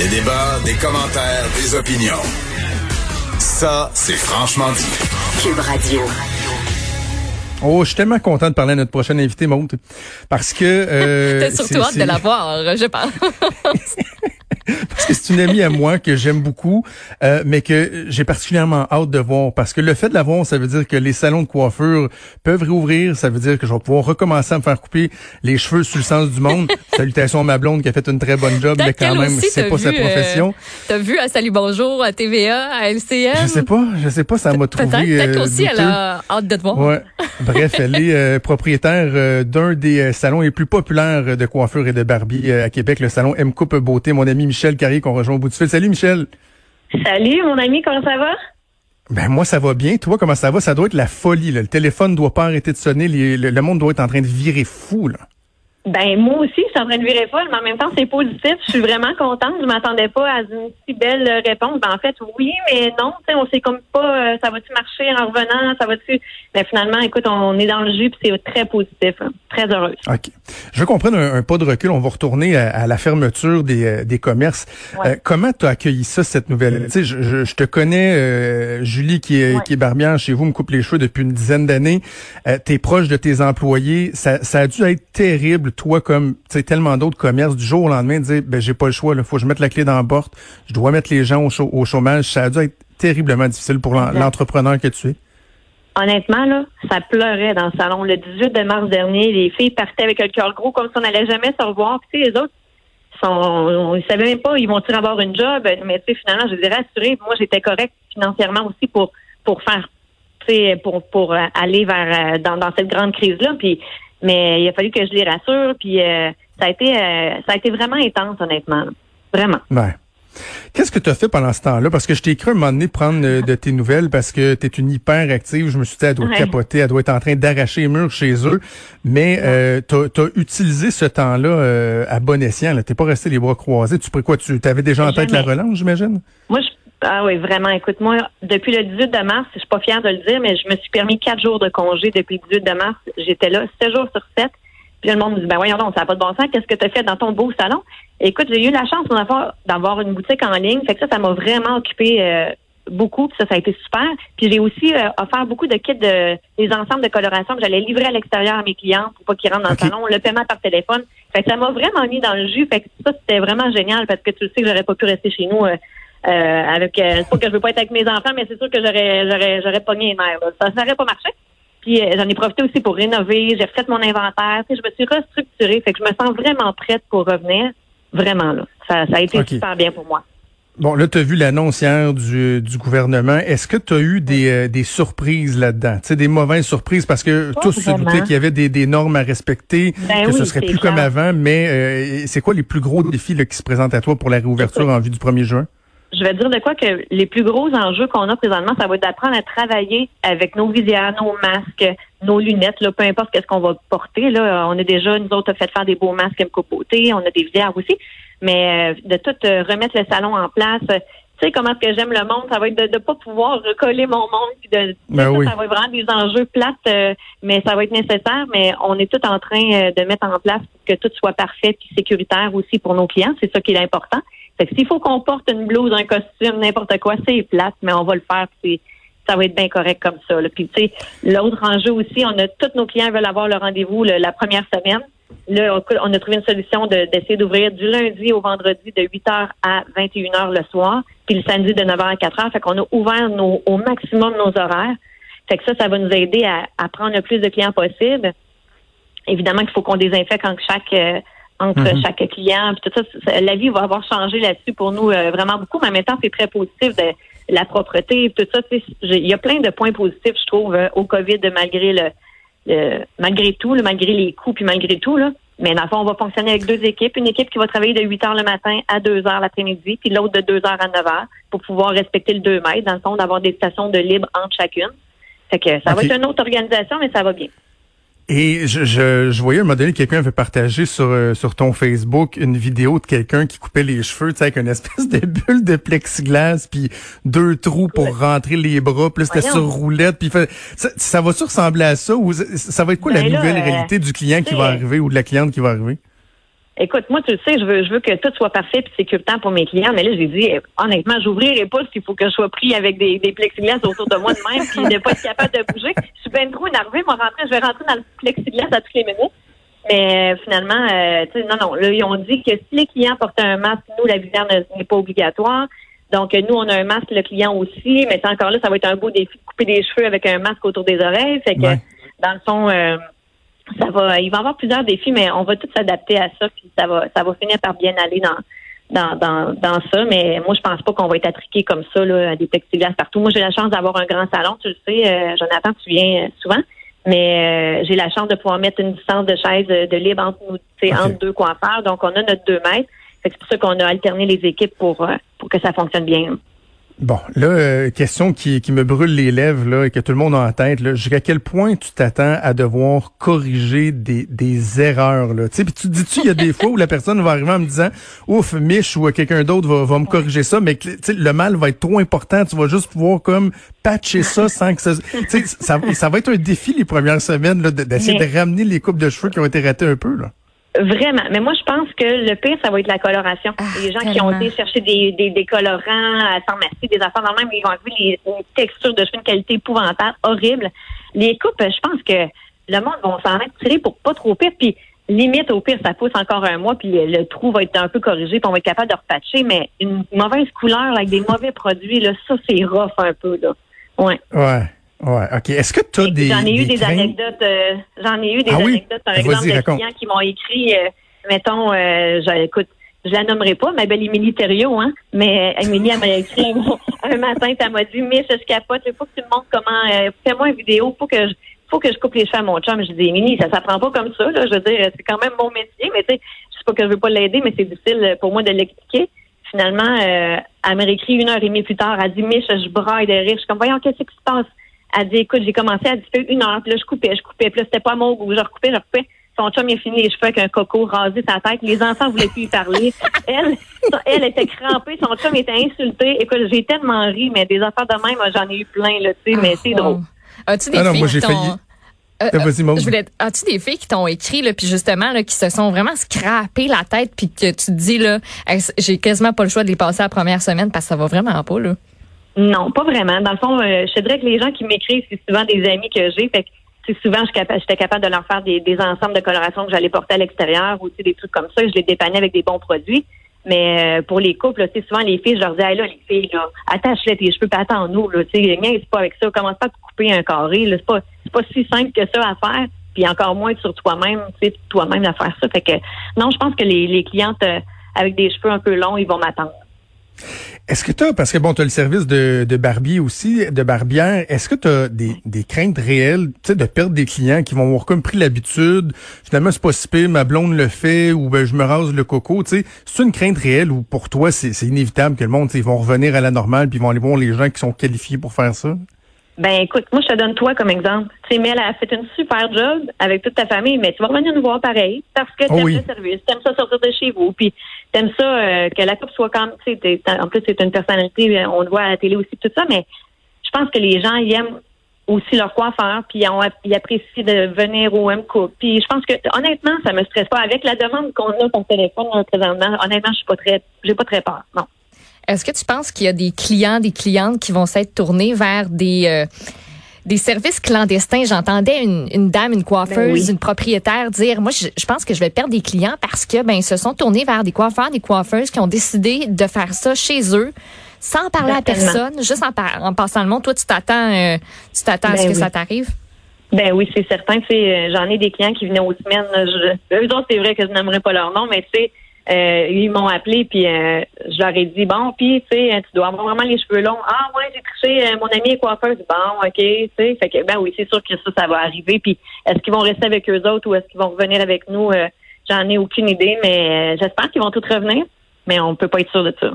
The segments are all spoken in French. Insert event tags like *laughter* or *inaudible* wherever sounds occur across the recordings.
Des débats, des commentaires, des opinions. Ça, c'est franchement dit. Cube Radio. Oh, je suis tellement content de parler à notre prochaine invité, Maud. Parce que... Euh, *laughs* T'as surtout hâte de la voir, je pense. *laughs* parce que c'est une amie à moi que j'aime beaucoup, euh, mais que j'ai particulièrement hâte de voir. Parce que le fait de la voir, ça veut dire que les salons de coiffure peuvent réouvrir. Ça veut dire que je vais pouvoir recommencer à me faire couper les cheveux sur le sens du monde. *laughs* Salutations à ma blonde qui a fait une très bonne job, mais quand même, c'est pas sa profession. Euh, T'as vu à Salut Bonjour, à TVA, à LCM? Je sais pas, je sais pas, ça m'a trouvé. Peut-être euh, aussi, elle a hâte de te voir. Ouais. Bref, elle est euh, propriétaire d'un des salons les plus populaires de coiffure et de barbier à Québec, le salon M Coupe Beauté. Mon ami Michel Carrier qu'on rejoint au bout du fil. Salut Michel. Salut mon ami, comment ça va? Ben moi ça va bien. Toi comment ça va? Ça doit être la folie. Le téléphone doit pas arrêter de sonner. le, monde doit être en train de virer fou là. Ben moi aussi, je suis en train de virer folle, mais en même temps, c'est positif. Je suis vraiment contente. Je m'attendais pas à une si belle réponse. Ben en fait, oui, mais non. Tu sais, on sait comme pas. Euh, ça va-tu marcher en revenant? Ça va-tu? Mais finalement, écoute, on est dans le jus, puis c'est très positif, hein. très heureuse. Ok. Je veux qu'on prenne un, pas de recul. On va retourner à, la fermeture des, euh, des commerces. Euh, comment tu as accueilli ça, cette nouvelle? Tu sais, je, je, te connais, Julie, qui est, qui est barbière chez vous, me coupe les cheveux depuis une dizaine d'années. tu es proche de tes employés. Ça, ça a dû être terrible toi, comme tellement d'autres commerces, du jour au lendemain, dire ben j'ai pas le choix, il faut que je mette la clé dans la porte, je dois mettre les gens au, chômage, ça a dû être terriblement difficile pour l'entrepreneur que tu es. Honnêtement, là, ça pleurait dans le salon. Le 18 de mars dernier, les filles partaient avec le cœur gros comme si on n'allait jamais se revoir. Puis les autres, sont, on ne savait même pas, ils vont-ils avoir une job? Mais finalement, je dirais assuré, moi, j'étais correcte financièrement aussi pour pour faire pour pour euh, aller vers euh, dans, dans cette grande crise là puis mais il a fallu que je les rassure, puis euh, ça a été euh, ça a été vraiment intense, honnêtement. Vraiment. Ouais. Qu'est-ce que tu as fait pendant ce temps-là? Parce que je t'ai cru un moment donné prendre euh, de tes nouvelles parce que tu es une hyper active. Je me suis dit, elle doit capoter, elle doit être en train d'arracher les murs chez eux. Mais euh, tu as, utilisé ce temps-là à bon escient. Tu pas resté les bras croisés. Tu quoi? Tu avais déjà en tête la relance, j'imagine? Moi, je ah oui, vraiment. Écoute, moi, depuis le 18 de mars, je suis pas fière de le dire, mais je me suis permis quatre jours de congé depuis le 18 de mars. J'étais là sept jours sur sept. Puis le monde me dit, ben voyons donc, ça n'a pas de bon sens. Qu'est-ce que tu as fait dans ton beau salon? Écoute, j'ai eu la chance d'avoir une boutique en ligne. Fait que ça, ça m'a vraiment occupé euh, beaucoup. Puis ça, ça a été super. Puis j'ai aussi euh, offert beaucoup de kits de des ensembles de coloration que j'allais livrer à l'extérieur à mes clients pour pas qu'ils rentrent dans le salon. Le paiement par téléphone. Fait que ça m'a vraiment mis dans le jus. Fait que ça, c'était vraiment génial parce que tu sais que j'aurais pas pu rester chez nous. Euh, euh, avec euh, pas que je veux pas être avec mes enfants, mais c'est sûr que j'aurais j'aurais j'aurais pogné une air. Ça n'aurait pas marché. Puis euh, j'en ai profité aussi pour rénover, j'ai refait mon inventaire, je me suis restructurée, fait que je me sens vraiment prête pour revenir. Vraiment là. Ça, ça a été super bien pour moi. Bon, là, tu as vu l'annonce hier du, du gouvernement. Est-ce que tu as eu des, euh, des surprises là-dedans? Tu sais, des mauvaises surprises parce que tous se doutaient qu'il y avait des, des, normes à respecter, ben que ce serait plus comme avant, mais c'est quoi les plus gros défis là, qui se présentent à toi pour la réouverture en vue du 1er juin? Je vais dire de quoi que les plus gros enjeux qu'on a présentement, ça va être d'apprendre à travailler avec nos visières, nos masques, nos lunettes, là, peu importe qu'est-ce qu'on va porter. Là, on est déjà, nous autres, fait faire des beaux masques côté, on a des visières aussi, mais euh, de tout euh, remettre le salon en place. Tu sais comment est-ce que j'aime le monde, ça va être de ne pas pouvoir recoller mon monde, puis de ben ça, va être vraiment des enjeux plates, euh, mais ça va être nécessaire. Mais on est tout en train de mettre en place pour que tout soit parfait puis sécuritaire aussi pour nos clients. C'est ça qui est important. Fait que s'il faut qu'on porte une blouse, un costume, n'importe quoi, c'est plate, mais on va le faire. Puis ça va être bien correct comme ça. Là. Puis tu sais, l'autre enjeu aussi, on a tous nos clients veulent avoir le rendez-vous la première semaine. Là, on a trouvé une solution d'essayer d'ouvrir du lundi au vendredi de 8h à 21h le soir, puis le samedi de 9h à 4h. Fait qu'on a ouvert nos, au maximum nos horaires. Fait que ça, ça va nous aider à, prendre le plus de clients possible. Évidemment qu'il faut qu'on désinfecte en chaque entre mhm. chaque client. Puis tout ça, la vie va avoir changé là-dessus pour nous euh, vraiment beaucoup, mais en même temps, c'est très positif de la propreté, tout ça. Il y a plein de points positifs, je trouve, euh, au COVID, malgré le, malgré tout, malgré les coûts, puis malgré tout. Là. Mais dans le fond, on va fonctionner avec deux équipes. Une équipe qui va travailler de 8 heures le matin à 2 heures l'après-midi, puis l'autre de 2 heures à 9 heures pour pouvoir respecter le 2 mètres, dans le fond, d'avoir des stations de libre entre chacune. Fait que ça va être une autre organisation, mais ça va bien. Et je, je, je, voyais un moment donné, quelqu'un avait partagé sur, euh, sur ton Facebook une vidéo de quelqu'un qui coupait les cheveux, tu sais, avec une espèce de *laughs* bulle de plexiglas, puis deux trous pour rentrer les bras, puis c'était sur roulette, puis ça, ça va-tu ressembler à ça, ou ça va être quoi la ben nouvelle euh, réalité du client qui va arriver ou de la cliente qui va arriver? Écoute, moi, tu le sais, je veux, je veux que tout soit parfait et sécuritaire pour mes clients. Mais là, j'ai dit, honnêtement, j'ouvrirai pas s'il faut que je sois pris avec des, des plexiglas autour de moi de même puis de pas être capable de bouger. Je suis bien trop énervée. Moi, rentrer, je vais rentrer dans le plexiglas à toutes les minutes. Mais euh, finalement, euh, non, non, là, ils ont dit que si les clients portent un masque, nous, la visière n'est pas obligatoire. Donc, nous, on a un masque, le client aussi, mais encore là, ça va être un beau défi de couper des cheveux avec un masque autour des oreilles. Fait que, dans le fond, euh, ça va, il va y avoir plusieurs défis, mais on va tous s'adapter à ça, puis ça va, ça va finir par bien aller dans, dans, dans, dans ça. Mais moi, je pense pas qu'on va être attriqué comme ça, là, à des plexiglas partout. Moi, j'ai la chance d'avoir un grand salon, tu le sais, euh, Jonathan, tu viens souvent. Mais j'ai la chance de pouvoir mettre une distance de chaise de libre entre nous, entre deux coiffeurs. Donc, on a notre deux mètres. C'est pour ça qu'on a alterné les équipes pour, euh, pour que ça fonctionne bien. Bon, là, euh, question qui, qui me brûle les lèvres là, et que tout le monde a en tête. Là, jusqu'à quel point tu t'attends à devoir corriger des, des erreurs? Là? Puis tu dis-tu, il y a des fois où la personne va arriver en me disant Ouf, Mich ou quelqu'un d'autre va, va me corriger ça, mais le mal va être trop important, tu vas juste pouvoir comme patcher ça sans que ça. ça, ça va être un défi les premières semaines d'essayer de ramener les coupes de cheveux qui ont été ratées un peu. Là. Vraiment. Mais moi, je pense que le pire, ça va être la coloration. Ah, les gens qui ont été chercher des, des, des colorants à pharmacie, des affaires dans le même, ils vont avoir les, textures de cheveux de qualité épouvantable, horrible. Les coupes, je pense que le monde va s'en mettre tiré pour pas trop pire. Puis limite, au pire, ça pousse encore un mois, puis le, trou va être un peu corrigé, puis on va être capable de repatcher. Mais une mauvaise couleur avec des mauvais produits, là, ça, c'est rough un peu. Là. Ouais. Ouais. Ouais, OK. Est-ce que tu as des. J'en ai eu des, anecdotes. Euh, j'en ai eu des ah anecdotes, par exemple, de clients qui m'ont écrit, euh, mettons, euh, écoute, je la nommerai pas, ma belle Émilie Thériault, hein, mais Émilie, elle m'a écrit un, *laughs* matin, elle m'a dit, mais je capote, il faut que tu me montres comment, euh, fais-moi une vidéo, faut que je, faut que je coupe les cheveux à mon chum. Je dis, Émilie, ça s'apprend pas comme ça, là. Je veux dire, c'est quand même mon métier, mais tu sais, je sais pas que je veux pas l'aider, mais c'est difficile pour moi de l'expliquer. Finalement, euh, elle m'a écrit une heure et demie plus tard, elle dit, Mich, je braille de rire. Je suis comme, voyons, qu'est-ce qui se passe? Elle dit, écoute, j'ai commencé à dire une heure, puis là, je coupais, je coupais, puis là, c'était pas mon goût. Je recoupais, je recoupais. Son chum, il a fini les cheveux avec un coco rasé sa tête. Les enfants voulaient plus y parler. *laughs* Elle, elle était crampée. Son chum était insulté. Écoute, j'ai tellement ri, mais des affaires de même, j'en ai eu plein, là, tu sais, mais c'est ah, drôle. As-tu des ah non, moi, j'ai failli... Euh, euh, je voulais, as-tu des filles qui t'ont écrit là, puis justement là, qui se sont vraiment scrappées la tête, puis que tu te dis là, j'ai quasiment pas le choix de les passer la première semaine parce que ça va vraiment pas là? Non, pas vraiment. Dans le fond, euh, je dirais que les gens qui m'écrivent, c'est souvent des amis que j'ai. Fait que souvent, j'étais capable de leur faire des, ensembles de coloration que j'allais porter à l'extérieur ou des trucs comme ça. Je les dépannais avec des bons produits. Mais euh, pour les couples, c'est souvent les filles, je leur dis, hey, là, les filles, là, attache-les tes cheveux, pas attends-nous, là, tu sais, c'est pas avec ça, commence pas à te couper un carré, c'est pas, c'est pas si simple que ça à faire, puis encore moins sur toi-même, tu sais, toi-même à faire ça. Fait que, non, je pense que les, les clientes euh, avec des cheveux un peu longs, ils vont m'attendre. Est-ce que tu as, parce que bon, tu as le service de, de barbier aussi, de barbière, est-ce que tu as des, des craintes réelles de perdre des clients qui vont avoir comme pris l'habitude, finalement c'est pas si pire, ma blonde le fait, ou ben, je me rase le coco, tu sais, c'est une crainte réelle ou pour toi c'est inévitable que le monde, ils vont revenir à la normale puis ils vont aller voir les gens qui sont qualifiés pour faire ça? Ben écoute, moi je te donne toi comme exemple. Tu sais, elle a fait une super job avec toute ta famille, mais tu vas revenir nous voir pareil parce que oh le service, tu aimes ça sortir de chez vous, puis tu aimes ça euh, que la coupe soit comme, tu sais, en plus c'est une personnalité, euh, on le voit à la télé aussi tout ça, mais je pense que les gens ils aiment aussi leur coiffeur, puis ils, apprécient de venir au M Coupe. Puis je pense que honnêtement, ça me stresse pas avec la demande qu'on a ton téléphone présentement. Honnêtement, je suis pas très, j'ai pas très peur, non. Est-ce que tu penses qu'il y a des clients, des clientes qui vont s'être tournés vers des euh, des services clandestins? J'entendais une, dame, une coiffeuse, ben une propriétaire dire, moi, je, pense que je vais perdre des clients parce que ben ils se sont tournés vers des coiffeurs, des coiffeuses qui ont décidé de faire ça chez eux sans parler à personne, juste en, en, passant le monde. Toi, tu t'attends, euh, tu t'attends à ce ben que ça t'arrive? Ben oui, c'est certain. Euh, j'en ai des clients qui venaient aux semaines. Je, eux autres, c'est vrai que je n'aimerais pas leur nom, mais tu sais, euh, ils m'ont appelé puis euh, je leur ai dit bon puis tu sais tu dois avoir vraiment les cheveux longs. Ah ouais j'ai triché euh, mon ami est coiffeur. Bon ok tu sais. Fait que ben oui c'est sûr que ça ça va arriver. Puis est-ce qu'ils vont rester avec eux autres ou est-ce qu'ils vont revenir avec nous? J'en ai aucune idée mais j'espère qu'ils vont tous revenir mais on peut pas être sûr de ça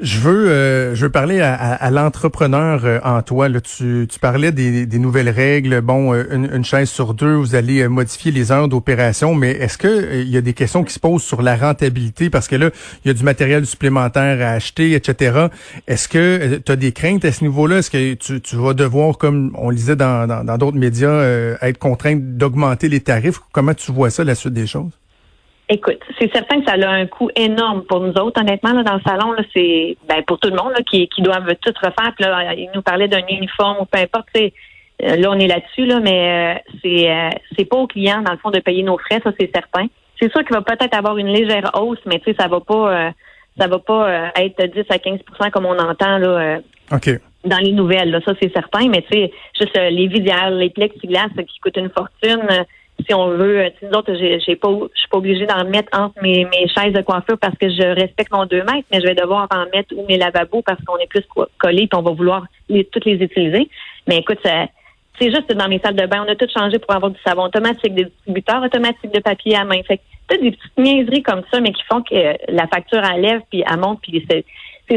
je veux, euh, je veux parler à, à, l'entrepreneur euh, en toi. Là, tu, tu parlais des, des nouvelles règles. Bon, euh, une, une, chaise sur deux, vous allez modifier les heures d'opération, mais est-ce que il y a des questions qui se posent sur la rentabilité? Parce que là, il y a du matériel supplémentaire à acheter, etc. Est-ce que tu as des craintes à ce niveau-là? Est-ce que tu, tu, vas devoir, comme on lisait dans d'autres dans, médias, être contraint d'augmenter les tarifs? Comment tu vois ça, la suite des choses? Écoute, c'est certain que ça a un coût énorme pour nous autres, honnêtement, là, dans le salon. Là, c'est ben, pour tout le monde là, qui, qui doivent tout refaire. Puis là, il nous parlait d'un uniforme ou peu importe. Euh, là, on est là-dessus, là, mais euh, c'est euh, c'est pas aux clients, dans le fond, de payer nos frais, ça c'est certain. C'est sûr qu'il va peut-être avoir une légère hausse, mais tu sais, ça va pas ça va pas être 10 à 15% comme on entend là. Dans les nouvelles, là, ça c'est certain, mais tu sais, juste les visières, les plexiglas qui coûtent une fortune si on veut, euh, nous autres, j'ai, pas, je suis pas obligée d'en mettre entre mes, mes chaises de coiffure parce que je respecte mon deux mètres, mais je vais devoir en mettre ou mes lavabos parce qu'on est plus collés et on va vouloir les, toutes les utiliser. Mais écoute, c'est juste dans mes salles de bain, on a tout changé pour avoir du savon automatique, des distributeurs automatiques de papier à main. Fait que des petites niaiseries comme ça, mais qui font que la facture enlève puis elle monte puis c'est,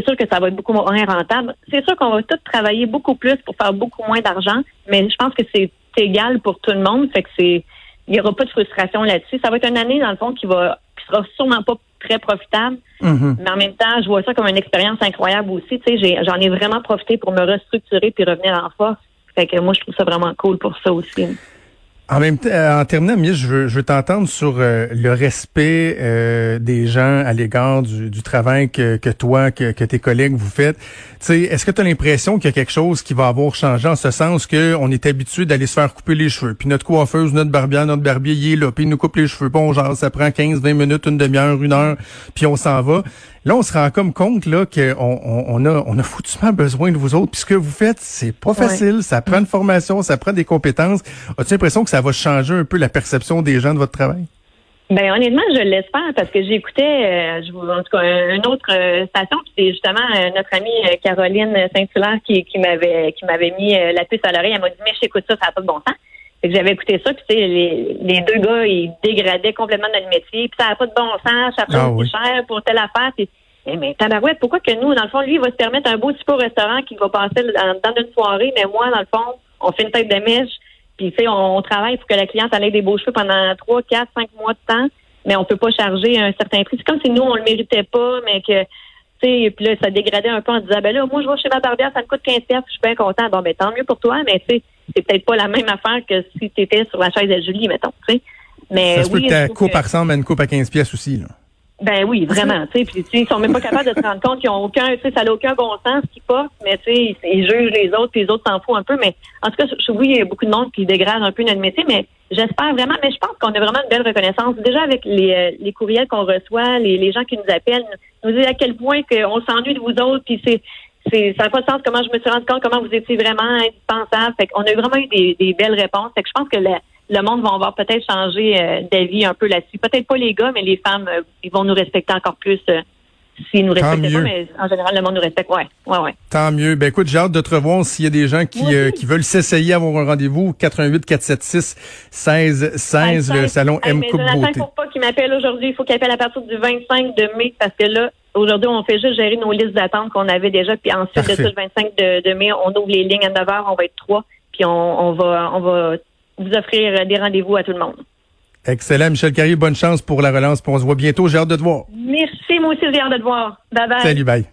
sûr que ça va être beaucoup moins rentable. C'est sûr qu'on va tout travailler beaucoup plus pour faire beaucoup moins d'argent, mais je pense que c'est égal pour tout le monde. Fait que c'est il n'y aura pas de frustration là-dessus. Ça va être une année, dans le fond, qui va qui sera sûrement pas très profitable. Mm-hmm. Mais en même temps, je vois ça comme une expérience incroyable aussi. Tu sais, j'en ai, vraiment profité pour me restructurer puis revenir en force. Fait que moi, je trouve ça vraiment cool pour ça aussi. En même temps, euh, en terminant, je veux, je veux t'entendre sur euh, le respect euh, des gens à l'égard du, du, travail que, que toi, que, que, tes collègues vous faites. Est-ce que tu as l'impression qu'il y a quelque chose qui va avoir changé en ce sens qu'on est habitué d'aller se faire couper les cheveux, puis notre coiffeuse, notre barbier, notre barbier, il est là, puis il nous coupe les cheveux. Bon, genre, ça prend 15, 20 minutes, une demi-heure, une heure, puis on s'en va. Là, on se rend comme compte là qu'on on, on, a on a foutument besoin de vous autres. Puis ce que vous faites, c'est pas facile. Ça prend une formation, ça prend des compétences. As-tu l'impression que ça va changer un peu la perception des gens de votre travail? Ben honnêtement, je l'espère parce que j'écoutais, euh, je en tout cas, une autre euh, station, puis c'est justement euh, notre amie Caroline Saint-Hilaire qui, qui m'avait qui m'avait mis la puce à l'oreille. Elle m'a dit mais j'écoute ça, ça n'a pas de bon sens. Fait que j'avais écouté ça, puis tu sais, les, les deux gars, ils dégradaient complètement notre métier, puis ça n'a pas de bon sens, ça prend ah, cher pour telle affaire. Puis, eh, mais tabarouette, pourquoi que nous, dans le fond, lui, il va se permettre un beau type au restaurant qui va passer dans, dans, une soirée, mais moi, dans le fond, on fait une tête de mèche, puis tu sais, on, travaille pour que la cliente ait des beaux cheveux pendant trois, quatre, cinq mois de temps, mais on peut pas charger un certain prix. C'est comme si nous, on le méritait pas, mais que puis là, ça dégradait un peu en disant, ben là, moi, je vais chez ma barbière, ça me coûte 15 pièces, je suis bien content. Bon, ben, tant mieux pour toi, mais tu sais, c'est peut-être pas la même affaire que si tu étais sur la chaise de Julie, mettons, tu sais. Mais ça se peut que ta coupe que... ressemble à une coupe à 15 pièces aussi, là. Ben oui, vraiment. Puis ils sont même pas capables de se rendre compte qu'ils ont aucun, tu sais, ça n'a aucun bon sens ce qu'ils portent, mais tu sais, ils jugent les autres, puis les autres s'en foutent un peu. Mais en tout cas, je, oui, il y a beaucoup de monde qui dégrade un peu notre métier, mais j'espère vraiment. Mais je pense qu'on a vraiment une belle reconnaissance. Déjà avec les, euh, les courriels qu'on reçoit, les, les gens qui nous appellent, nous disent à quel point qu'on s'ennuie de vous autres, puis c'est c'est ça n'a pas de sens comment je me suis rendu compte comment vous étiez vraiment indispensable. Fait qu'on a vraiment eu des, des belles réponses. Fait que je pense que la, le monde va avoir peut-être changé euh, d'avis un peu là-dessus. Peut-être pas les gars, mais les femmes, euh, ils vont nous respecter encore plus. Euh, s'ils nous respectent pas, mais en général, le monde nous respecte. Ouais, ouais, ouais. Tant mieux. Ben écoute, j'ai hâte de te revoir s'il y a des gens qui, qui veulent s'essayer à avoir un rendez-vous. 88 476 16 16, le salon M Coupe Beauté. faut pas qu'il m'appelle aujourd'hui. Il faut qu'il appelle à partir du 25 de mai parce que là, aujourd'hui, on fait juste gérer nos listes d'attente qu'on avait déjà. Puis ensuite, de le 25 de, mai, on ouvre les lignes à 9 heures. On va être trois. Puis on, on va, on va vous offrir des rendez-vous à tout le monde. Excellent. Michel Carrier, bonne chance pour la relance. on se voit bientôt. J'ai hâte de te voir. Merci. Moi aussi, j'ai hâte de te voir. Bye bye. Salut, bye.